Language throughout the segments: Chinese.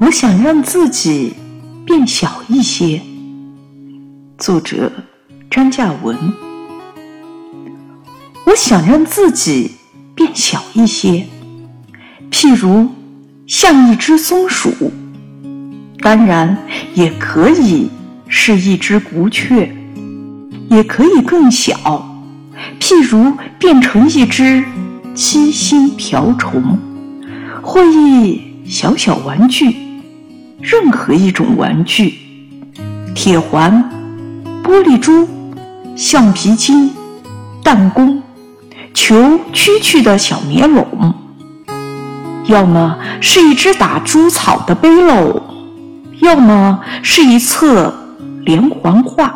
我想让自己变小一些。作者张嘉文。我想让自己变小一些，譬如像一只松鼠，当然也可以是一只古雀，也可以更小，譬如变成一只七星瓢虫，或一小小玩具。任何一种玩具，铁环、玻璃珠、橡皮筋、弹弓、球蛐蛐的小棉笼，要么是一只打猪草的背篓，要么是一册连环画。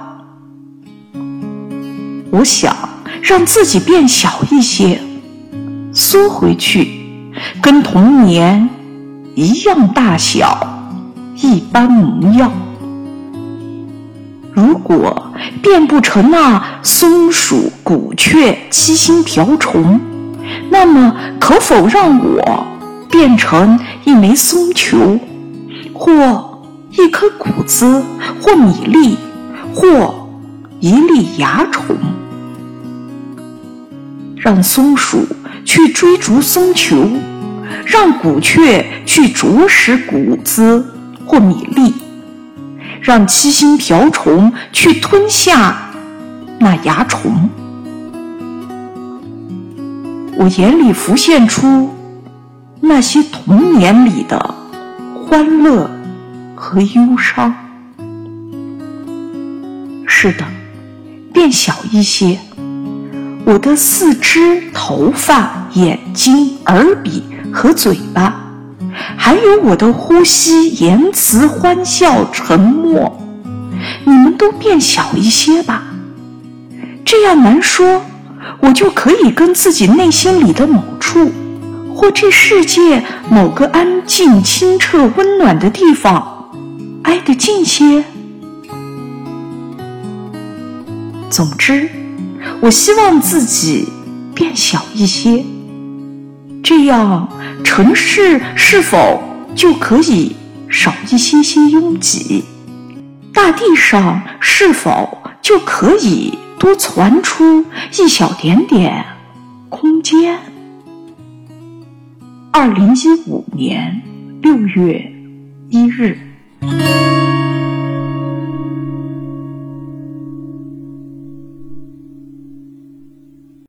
我想让自己变小一些，缩回去，跟童年一样大小。一般模样。如果变不成那松鼠、古雀、七星瓢虫，那么可否让我变成一枚松球，或一颗谷子，或米粒，或一粒蚜虫？让松鼠去追逐松球，让谷雀去啄食谷子。或米粒，让七星瓢虫去吞下那蚜虫。我眼里浮现出那些童年里的欢乐和忧伤。是的，变小一些，我的四肢、头发、眼睛、耳鼻和嘴巴。还有我的呼吸、言辞、欢笑、沉默，你们都变小一些吧。这样难说，我就可以跟自己内心里的某处，或这世界某个安静、清澈、温暖的地方挨得近些。总之，我希望自己变小一些。这样，城市是否就可以少一些些拥挤？大地上是否就可以多传出一小点点空间？二零一五年六月一日。